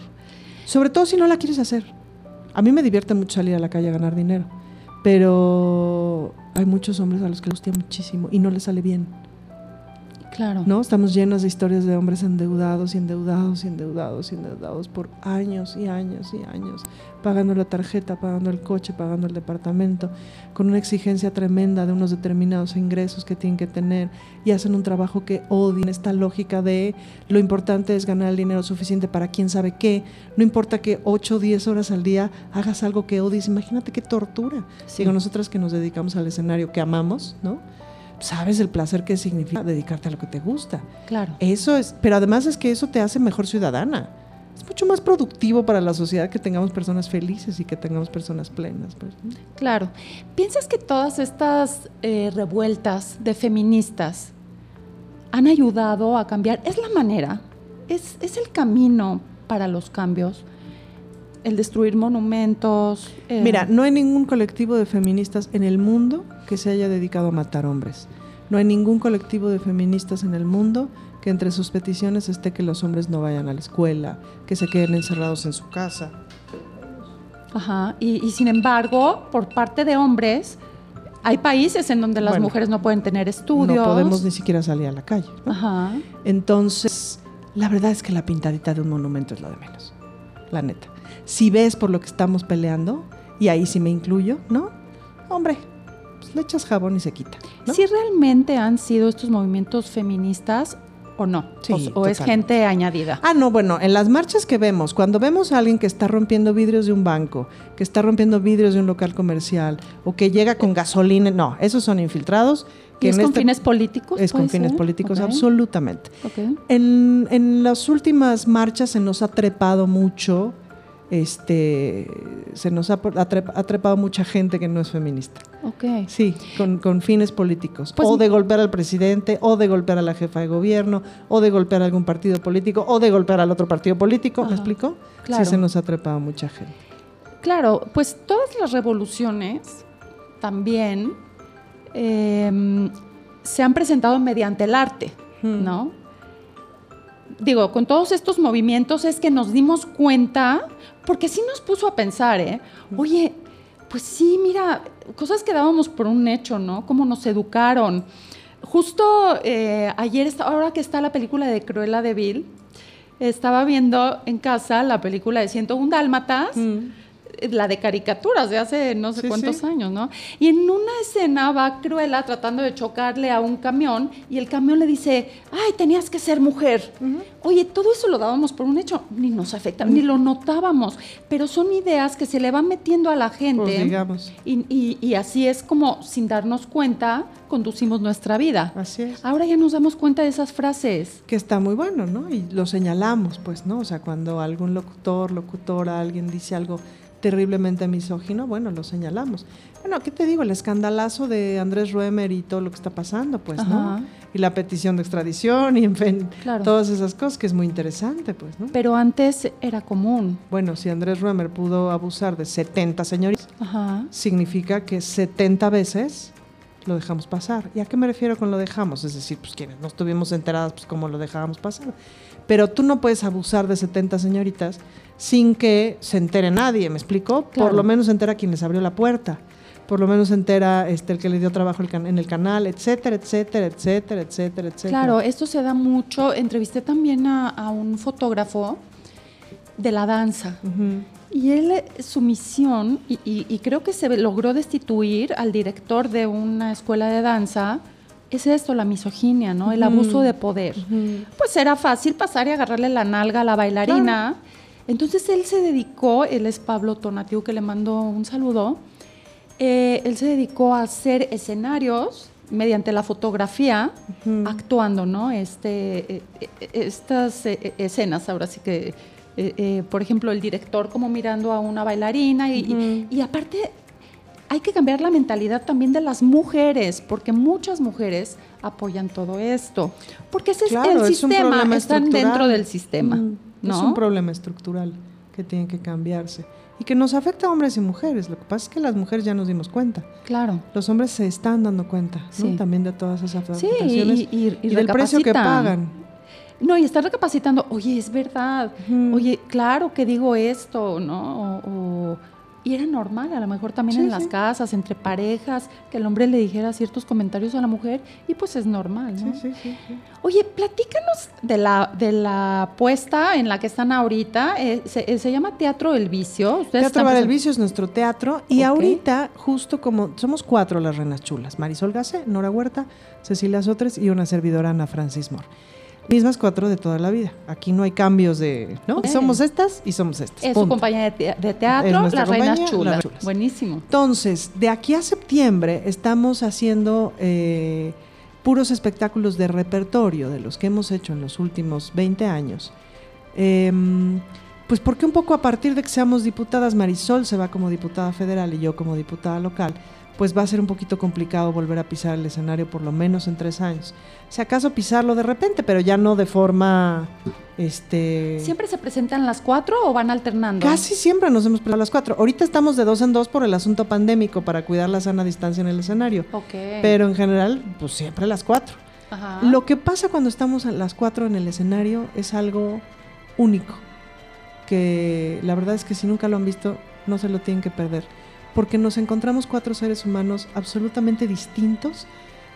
Sobre todo si no la quieres hacer. A mí me divierte mucho salir a la calle a ganar dinero, pero hay muchos hombres a los que les muchísimo y no les sale bien. Claro. ¿no? Estamos llenos de historias de hombres endeudados y endeudados y endeudados y endeudados por años y años y años, pagando la tarjeta, pagando el coche, pagando el departamento, con una exigencia tremenda de unos determinados ingresos que tienen que tener y hacen un trabajo que odian, esta lógica de lo importante es ganar el dinero suficiente para quién sabe qué, no importa que 8 o 10 horas al día hagas algo que odies, imagínate qué tortura. Sí. Digo, nosotras que nos dedicamos al escenario que amamos, ¿no? Sabes el placer que significa dedicarte a lo que te gusta. Claro. Eso es, pero además es que eso te hace mejor ciudadana. Es mucho más productivo para la sociedad que tengamos personas felices y que tengamos personas plenas. pues. Claro. ¿Piensas que todas estas eh, revueltas de feministas han ayudado a cambiar? ¿Es la manera? ¿Es, es el camino para los cambios? El destruir monumentos. eh. Mira, no hay ningún colectivo de feministas en el mundo que se haya dedicado a matar hombres. No hay ningún colectivo de feministas en el mundo que entre sus peticiones esté que los hombres no vayan a la escuela, que se queden encerrados en su casa. Ajá, y, y sin embargo, por parte de hombres, hay países en donde las Bueno, mujeres no pueden tener estudios. No podemos ni siquiera salir a la calle. ¿no? Ajá. Entonces, la verdad es que la pintadita de un monumento es lo de menos, la neta. Si ves por lo que estamos peleando, y ahí sí me incluyo, ¿no? Hombre, pues le echas jabón y se quita. ¿no? ¿Sí realmente han sido estos movimientos feministas o no? Sí, o, o es gente añadida. Ah, no, bueno, en las marchas que vemos, cuando vemos a alguien que está rompiendo vidrios de un banco, que está rompiendo vidrios de un local comercial, o que llega con gasolina, no, esos son infiltrados. ¿Y es en con este- fines políticos? Es con fines ser? políticos, absolutamente. En, en las últimas marchas se nos ha trepado mucho, este, se nos ha, ha trep- ha trepado mucha gente que no es feminista. Ok. Sí, con, con fines políticos. Pues- o de golpear al presidente, o de golpear a la jefa de gobierno, o de golpear a algún partido político, o de golpear al otro partido político. Ajá, ¿Me explico? claro. Sí, se nos ha trepado mucha gente. Claro, pues todas las revoluciones también eh, se han presentado mediante el arte, Hmm. ¿no? Digo, con todos estos movimientos es que nos dimos cuenta, porque sí nos puso a pensar, ¿eh? Oye, pues sí, mira, cosas que dábamos por un hecho, ¿no? Cómo nos educaron. Justo eh, ayer, ahora que está la película de Cruella de Vil, estaba viendo en casa la película de 101 Dálmatas, la de caricaturas de hace no sé Sí, cuántos sí. años, ¿no? Y en una escena va Cruella tratando de chocarle a un camión y el camión le dice, ay, tenías que ser mujer. Oye, todo eso lo dábamos por un hecho, ni nos afectaba, ni lo notábamos, pero son ideas que se le van metiendo a la gente. Pues digamos. Y, y- y así es como, sin darnos cuenta, conducimos nuestra vida. Así es. Ahora ya nos damos cuenta de esas frases. Que está muy bueno, ¿no? Y lo señalamos, pues, ¿no? O sea, cuando algún locutor, locutora, alguien dice algo terriblemente misógino, bueno, lo señalamos. Bueno, ¿qué te digo? El escandalazo de Andrés Ruemer y todo lo que está pasando, pues, Ajá. ¿no? Y la petición de extradición y, en fin, Claro. todas esas cosas que es muy interesante, pues, ¿no? Pero antes era común. Bueno, si Andrés Ruemer pudo abusar de 70 señoritas, significa que 70 veces lo dejamos pasar. ¿Y a qué me refiero con lo dejamos? Es decir, pues quienes no estuvimos enteradas, pues cómo lo dejábamos pasar. Pero tú no puedes abusar de 70 señoritas sin que se entere nadie, ¿me explico? Claro. Por lo menos se entera quien les abrió la puerta. Por lo menos se entera este, el que le dio trabajo el can- en el canal, etcétera, etcétera, etcétera, etcétera, etcétera. Claro, esto se da mucho. Entrevisté también a, a un fotógrafo de la danza. Y él, eh, su misión, y, y- y creo que se logró destituir al director de una escuela de danza, es esto, la misoginia, ¿no? El abuso de poder. Pues era fácil pasar y agarrarle la nalga a la bailarina. Entonces él se dedicó, él es Pablo Tonatiu, que le mando un saludo, eh, él se dedicó a hacer escenarios mediante la fotografía, actuando, ¿no? Este, eh, estas eh, escenas, ahora sí que, eh, eh, por ejemplo, el director como mirando a una bailarina y, y- y aparte hay que cambiar la mentalidad también de las mujeres, porque muchas mujeres apoyan todo esto, porque ese Claro, es el es sistema, están estructural. dentro del sistema, Mm, ¿no? Es un problema estructural que tiene que cambiarse y que nos afecta a hombres y mujeres. Lo que pasa es que las mujeres ya nos dimos cuenta. Claro. Los hombres se están dando cuenta también de todas esas Sí, afectaciones y- y- y del precio que pagan. No, y estar recapacitando, oye, es verdad, oye, claro que digo esto, ¿no? O- o- y era normal, a lo mejor también Sí, en las sí. casas, entre parejas, que el hombre le dijera ciertos comentarios a la mujer, y pues es normal, ¿no? Sí, sí, sí, sí. Oye, platícanos de la, de la puesta en la que están ahorita, eh, se, eh, se llama Teatro El Vicio. Ustedes Teatro del Vicio es nuestro teatro y ahorita, justo como somos cuatro las reinas chulas, Marisol Gase, Nora Huerta, Cecilia Sotres y una servidora Ana Francis Moore. Mismas cuatro de toda la vida. Aquí no hay cambios de, ¿no? Somos estas y somos estas. Es su compañía de, te- de Es teatro, Las Reinas compañía, Chulas. Las Chulas. Buenísimo. Entonces, de aquí a septiembre estamos haciendo eh, puros espectáculos de repertorio de los que hemos hecho en los últimos 20 años. Em, pues porque un poco a partir de que seamos diputadas, Marisol se va como diputada federal y yo como diputada local, pues va a ser un poquito complicado volver a pisar el escenario por lo menos en tres años. Si acaso pisarlo de repente, pero ya no de forma, este... ¿Siempre se presentan las cuatro o van alternando? Casi siempre nos hemos presentado las cuatro. Ahorita estamos de dos en dos por el asunto pandémico para cuidar la sana distancia en el escenario. Ok. Pero en general, pues siempre las cuatro. Ajá. Lo que pasa cuando estamos las cuatro en el escenario es algo único, que la verdad es que si nunca lo han visto, no se lo tienen que perder, porque nos encontramos cuatro seres humanos absolutamente distintos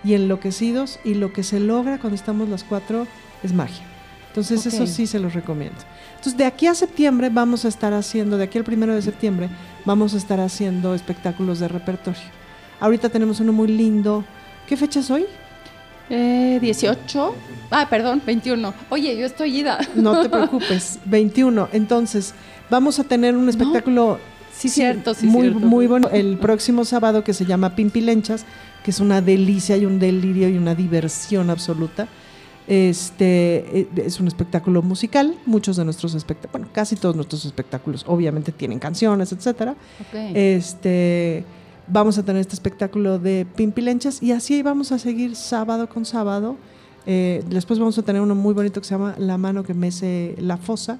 y enloquecidos y lo que se logra cuando estamos las cuatro es magia. Entonces eso sí se los recomiendo. Entonces de aquí a septiembre vamos a estar haciendo, de aquí al primero de septiembre, vamos a estar haciendo espectáculos de repertorio. Ahorita tenemos uno muy lindo. ¿Qué fecha es hoy? Eh, 18. Ah, perdón, 21. Oye, yo estoy ida. No te preocupes, 21. Entonces, vamos a tener un espectáculo Sí, cierto, sí, muy, cierto. muy bueno el próximo sábado que se llama Pimpilenchas, que es una delicia y un delirio y una diversión absoluta. Este eh, es un espectáculo musical, muchos de nuestros espectáculos, bueno, casi todos nuestros espectáculos obviamente tienen canciones, etcétera. Este, vamos a tener este espectáculo de Pimpilenchas y así vamos a seguir sábado con sábado. Eh, después vamos a tener uno muy bonito que se llama La mano que mece la fosa,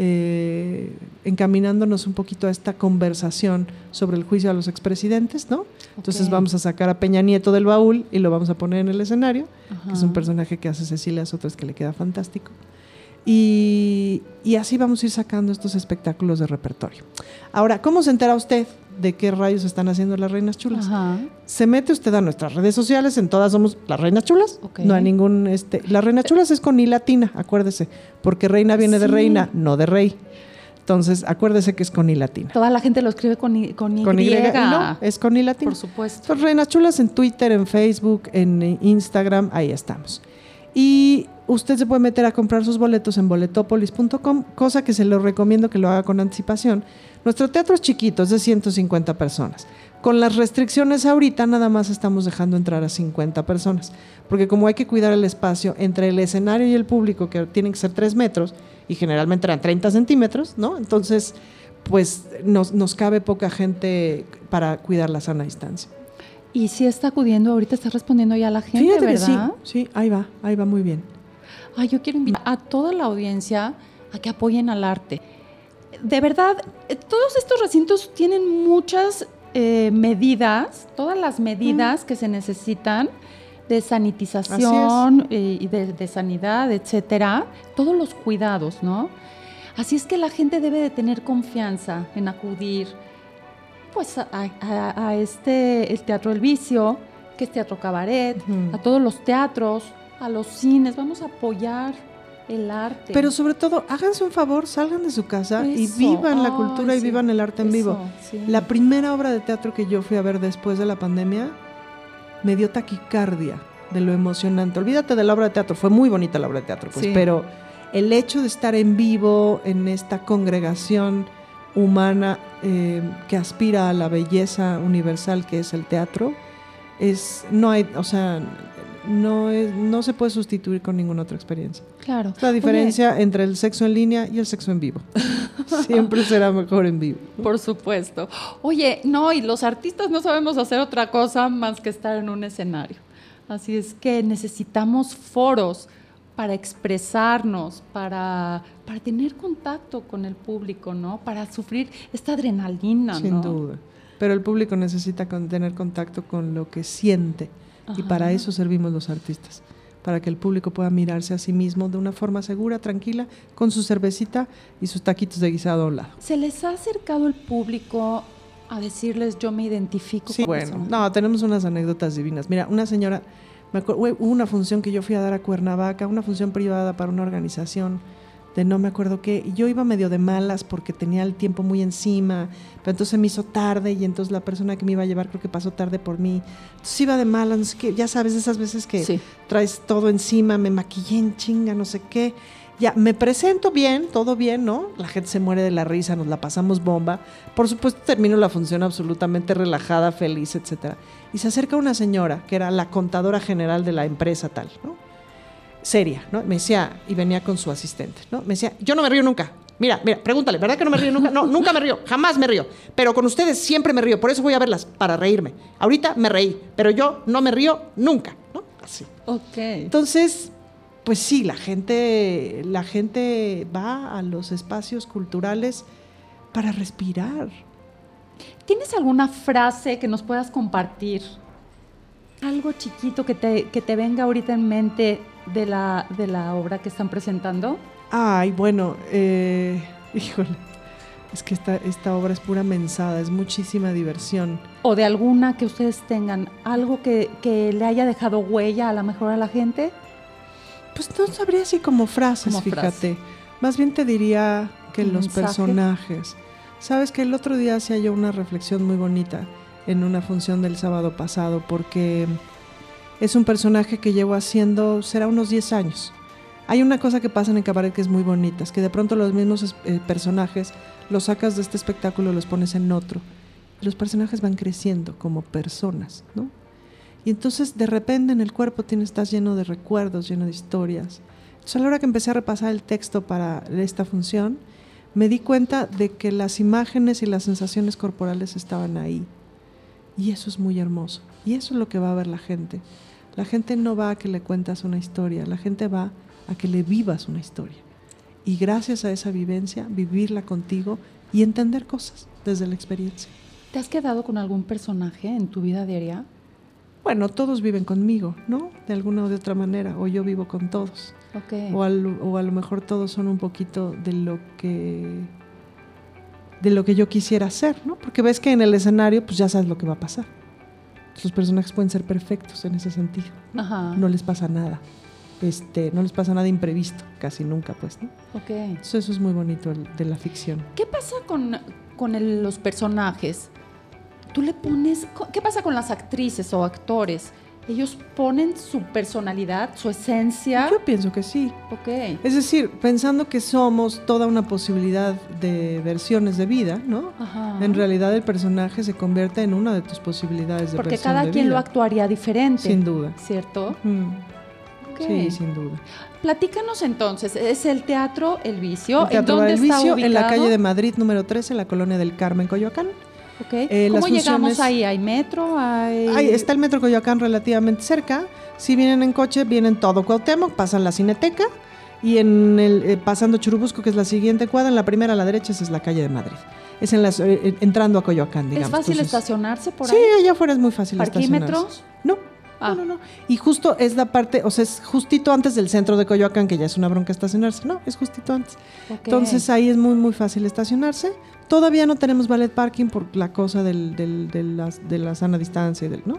eh, encaminándonos un poquito a esta conversación sobre el juicio a los expresidentes, ¿no? Entonces vamos a sacar a Peña Nieto del baúl y lo vamos a poner en el escenario, que es un personaje que hace Cecilia Sotres que le queda fantástico. Y, y así vamos a ir sacando estos espectáculos de repertorio. Ahora, ¿cómo se entera usted de qué rayos están haciendo las Reinas Chulas? Ajá. Se mete usted a nuestras redes sociales, en todas somos las Reinas Chulas. No hay ningún este, las Reinas Chulas es con i latina, acuérdese, porque reina viene de reina, no de rey. Entonces, acuérdese que es con i latina. Toda la gente lo escribe con, y- con Y. Con y, no, es con i latina. Por supuesto. Entonces, Reinas Chulas en Twitter, en Facebook, en eh, Instagram, ahí estamos. Y usted se puede meter a comprar sus boletos en boletopolis.com, cosa que se lo recomiendo que lo haga con anticipación. Nuestro teatro es chiquito, es de 150 personas. Con las restricciones ahorita nada más estamos dejando entrar a 50 personas, porque como hay que cuidar el espacio entre el escenario y el público, que tienen que ser 3 metros, y generalmente eran 30 centímetros, ¿no? Entonces, pues nos, nos cabe poca gente para cuidar la sana distancia. Y si está acudiendo, ahorita está respondiendo ya la gente, Fíjate ¿verdad? que sí, sí, ahí va, ahí va muy bien. Ay, yo quiero invitar a toda la audiencia a que apoyen al arte. De verdad, eh, todos estos recintos tienen muchas eh, medidas, todas las medidas que se necesitan de sanitización eh, y de, de sanidad, etcétera, todos los cuidados, ¿no? Así es que la gente debe de tener confianza en acudir, pues, a, a- a este, el Teatro del Vicio, que es Teatro Cabaret, a todos los teatros, a los cines, vamos a apoyar el arte. Pero sobre todo, háganse un favor, salgan de su casa y vivan la cultura y vivan el arte en vivo. Sí. La primera obra de teatro que yo fui a ver después de la pandemia me dio taquicardia de lo emocionante. Olvídate de la obra de teatro, fue muy bonita la obra de teatro, pues, Sí. pero el hecho de estar en vivo en esta congregación humana eh, que aspira a la belleza universal que es el teatro, es no hay, o sea, no es, no se puede sustituir con ninguna otra experiencia. Claro. La diferencia entre el sexo en línea y el sexo en vivo. Siempre será mejor en vivo. Por supuesto. Oye, no, y los artistas no sabemos hacer otra cosa más que estar en un escenario. Así es que necesitamos foros para expresarnos, para, para tener contacto con el público, ¿no? Para sufrir esta adrenalina, Sin ¿no? duda. Pero el público necesita con- tener contacto con lo que siente. Y para eso servimos los artistas. Para que el público pueda mirarse a sí mismo de una forma segura, tranquila, con su cervecita y sus taquitos de guisado a un lado. ¿Se les ha acercado el público a decirles yo me identifico Sí, con bueno, eso"? no, tenemos unas anécdotas divinas. Mira, una señora, me acuerdo, hubo una función que yo fui a dar a Cuernavaca, una función privada para una organización de no me acuerdo qué, y yo iba medio de malas porque tenía el tiempo muy encima, pero entonces se me hizo tarde y entonces la persona que me iba a llevar creo que pasó tarde por mí. Entonces iba de malas, no sé qué, ya sabes, esas veces que Sí. traes todo encima, me maquillé en chinga, no sé qué. Ya, me presento bien, todo bien, ¿no? La gente se muere de la risa, nos la pasamos bomba. Por supuesto, termino la función absolutamente relajada, feliz, etcétera. Y se acerca una señora, que era la contadora general de la empresa tal, ¿no? Seria, ¿no? Me decía, y venía con su asistente, ¿no? Me decía, yo no me río nunca. Mira, mira, pregúntale, ¿verdad que no me río nunca? No, nunca me río, jamás me río. Pero con ustedes siempre me río, por eso voy a verlas, para reírme. Ahorita me reí, pero yo no me río nunca, ¿no? Así. Ok. Entonces, pues sí, la gente, la gente va a los espacios culturales para respirar. ¿Tienes alguna frase que nos puedas compartir? Algo chiquito que te, que te venga ahorita en mente de la, de la obra que están presentando. Ay, bueno, eh, híjole, es que esta, esta obra es pura mensada, es muchísima diversión. O de alguna que ustedes tengan, algo que, que le haya dejado huella a lo mejor a la gente. Pues no sabría si como frases, Como fíjate. frase. Más bien te diría que ¿Un los mensaje? personajes. Sabes que el otro día hacía yo una reflexión muy bonita en una función del sábado pasado, porque es un personaje que llevo haciendo, será unos 10 años. Hay una cosa que pasa en el cabaret que es muy bonita, es que de pronto los mismos eh, personajes los sacas de este espectáculo los pones en otro. Los personajes van creciendo como personas, ¿no? Y entonces de repente en el cuerpo tienes, estás lleno de recuerdos, lleno de historias. Entonces a la hora que empecé a repasar el texto para esta función, me di cuenta de que las imágenes y las sensaciones corporales estaban ahí. Y eso es muy hermoso. Y eso es lo que va a ver la gente. La gente no va a que le cuentas una historia, la gente va a que le vivas una historia. Y gracias a esa vivencia, vivirla contigo y entender cosas desde la experiencia. ¿Te has quedado con algún personaje en tu vida diaria? Bueno, todos viven conmigo, ¿no? De alguna o de otra manera, o yo vivo con todos. O, al- o a lo mejor todos son un poquito de lo que de lo que yo quisiera hacer, ¿no? Porque ves que en el escenario pues ya sabes lo que va a pasar. Los personajes pueden ser perfectos en ese sentido. ¿no? Ajá. No les pasa nada. Este, no les pasa nada imprevisto, casi nunca, pues, ¿no? Ok. Eso es muy bonito el- de la ficción. ¿Qué pasa con, con el- los personajes? Tú le pones. ¿Qué pasa con las actrices o actores? Ellos ponen su personalidad, su esencia. Yo pienso que sí. Ok. Es decir, pensando que somos toda una posibilidad de versiones de vida, ¿no? Ajá. En realidad el personaje se convierte en una de tus posibilidades de Porque versión cada de quien vida. lo actuaría diferente. Sin duda. ¿Cierto? Mm. Sí, sin duda. Platícanos entonces, es el Teatro El Vicio. El Teatro ¿En dónde está Vicio, ubicado? en la calle de Madrid número 13, en la colonia del Carmen, Coyoacán. Eh, ¿Cómo llegamos ahí? ¿Hay metro? ¿Hay... Ahí está el metro Coyoacán relativamente cerca. Si vienen en coche, vienen todo Cuauhtémoc, pasan la Cineteca y en el, eh, pasando Churubusco, que es la siguiente cuadra, en la primera a la derecha esa es la calle de Madrid. Es en las, eh, entrando a Coyoacán, digamos. ¿Es fácil Entonces, estacionarse por Sí, ahí? allá afuera es muy fácil estacionarse. ¿Parquímetros? No, Ah. no, no, no. Y justo es la parte, o sea, es justito antes del centro de Coyoacán, que ya es una bronca estacionarse. No, es justito antes. Entonces ahí es muy, muy fácil estacionarse. Todavía no tenemos ballet parking por la cosa del, del- de, las- de la sana distancia y del, ¿no?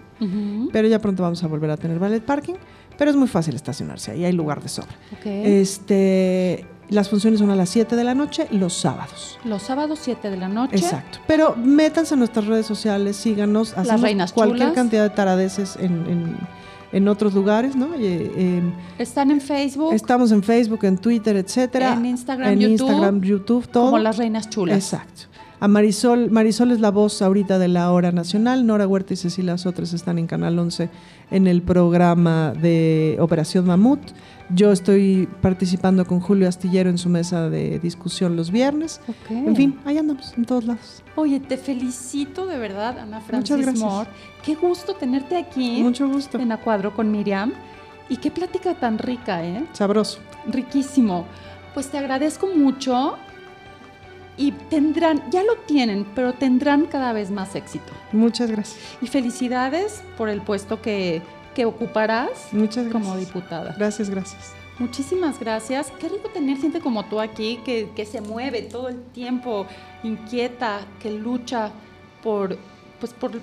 Pero ya pronto vamos a volver a tener ballet parking. Pero es muy fácil estacionarse, ahí hay lugar de sobra. Este, las funciones son a las 7 de la noche los sábados. Los sábados 7 de la noche. Exacto. Pero métanse a nuestras redes sociales, síganos, hacemos Reinas cualquier Chulas. cantidad de taradeces en, en- en otros lugares, ¿no? Eh, Están en Facebook estamos en Facebook, en Twitter, etcétera. En Instagram, en YouTube, Instagram, YouTube, todo. como las reinas chulas. Exacto. A Marisol, Marisol es la voz ahorita de la hora nacional, Nora Huerta y Cecilia Sotres están en Canal 11 en el programa de Operación Mamut. Yo estoy participando con Julio Astillero en su mesa de discusión los viernes. En fin, ahí andamos, en todos lados. Oye, te felicito de verdad, Ana Francis Muchas gracias. Moore. Qué gusto tenerte aquí Mucho gusto. en Acuadro con Miriam. Y qué plática tan rica, ¿eh? Sabroso. Riquísimo. Pues te agradezco mucho y tendrán, ya lo tienen, pero tendrán cada vez más éxito. Muchas gracias. Y felicidades por el puesto que, que ocuparás Muchas gracias. como diputada. Gracias, gracias. Muchísimas gracias. Qué rico tener gente como tú aquí que, que se mueve todo el tiempo, inquieta, que lucha por, pues por,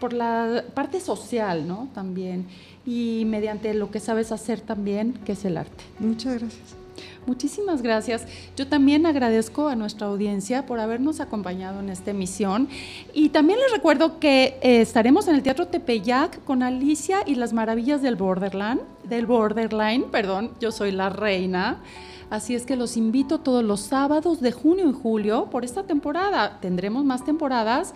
por la parte social, ¿no? También. Y mediante lo que sabes hacer también, que es el arte. Muchas gracias. Muchísimas gracias. Yo también agradezco a nuestra audiencia por habernos acompañado en esta emisión. Y también les recuerdo que eh, estaremos en el Teatro Tepeyac con Alicia y las maravillas del Borderland, del Borderline, perdón, yo soy la reina. Así es que los invito todos los sábados de junio y julio por esta temporada. Tendremos más temporadas.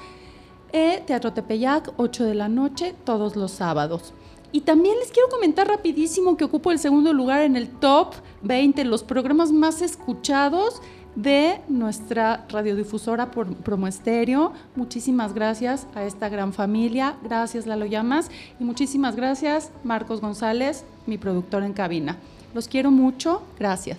Eh, Teatro Tepeyac, 8 de la noche, todos los sábados. Y también les quiero comentar rapidísimo que ocupo el segundo lugar en el top 20, los programas más escuchados de nuestra radiodifusora por. Muchísimas gracias a esta gran familia. Gracias, Lalo Llamas. Y muchísimas gracias, Marcos González, mi productor en cabina. Los quiero mucho. Gracias.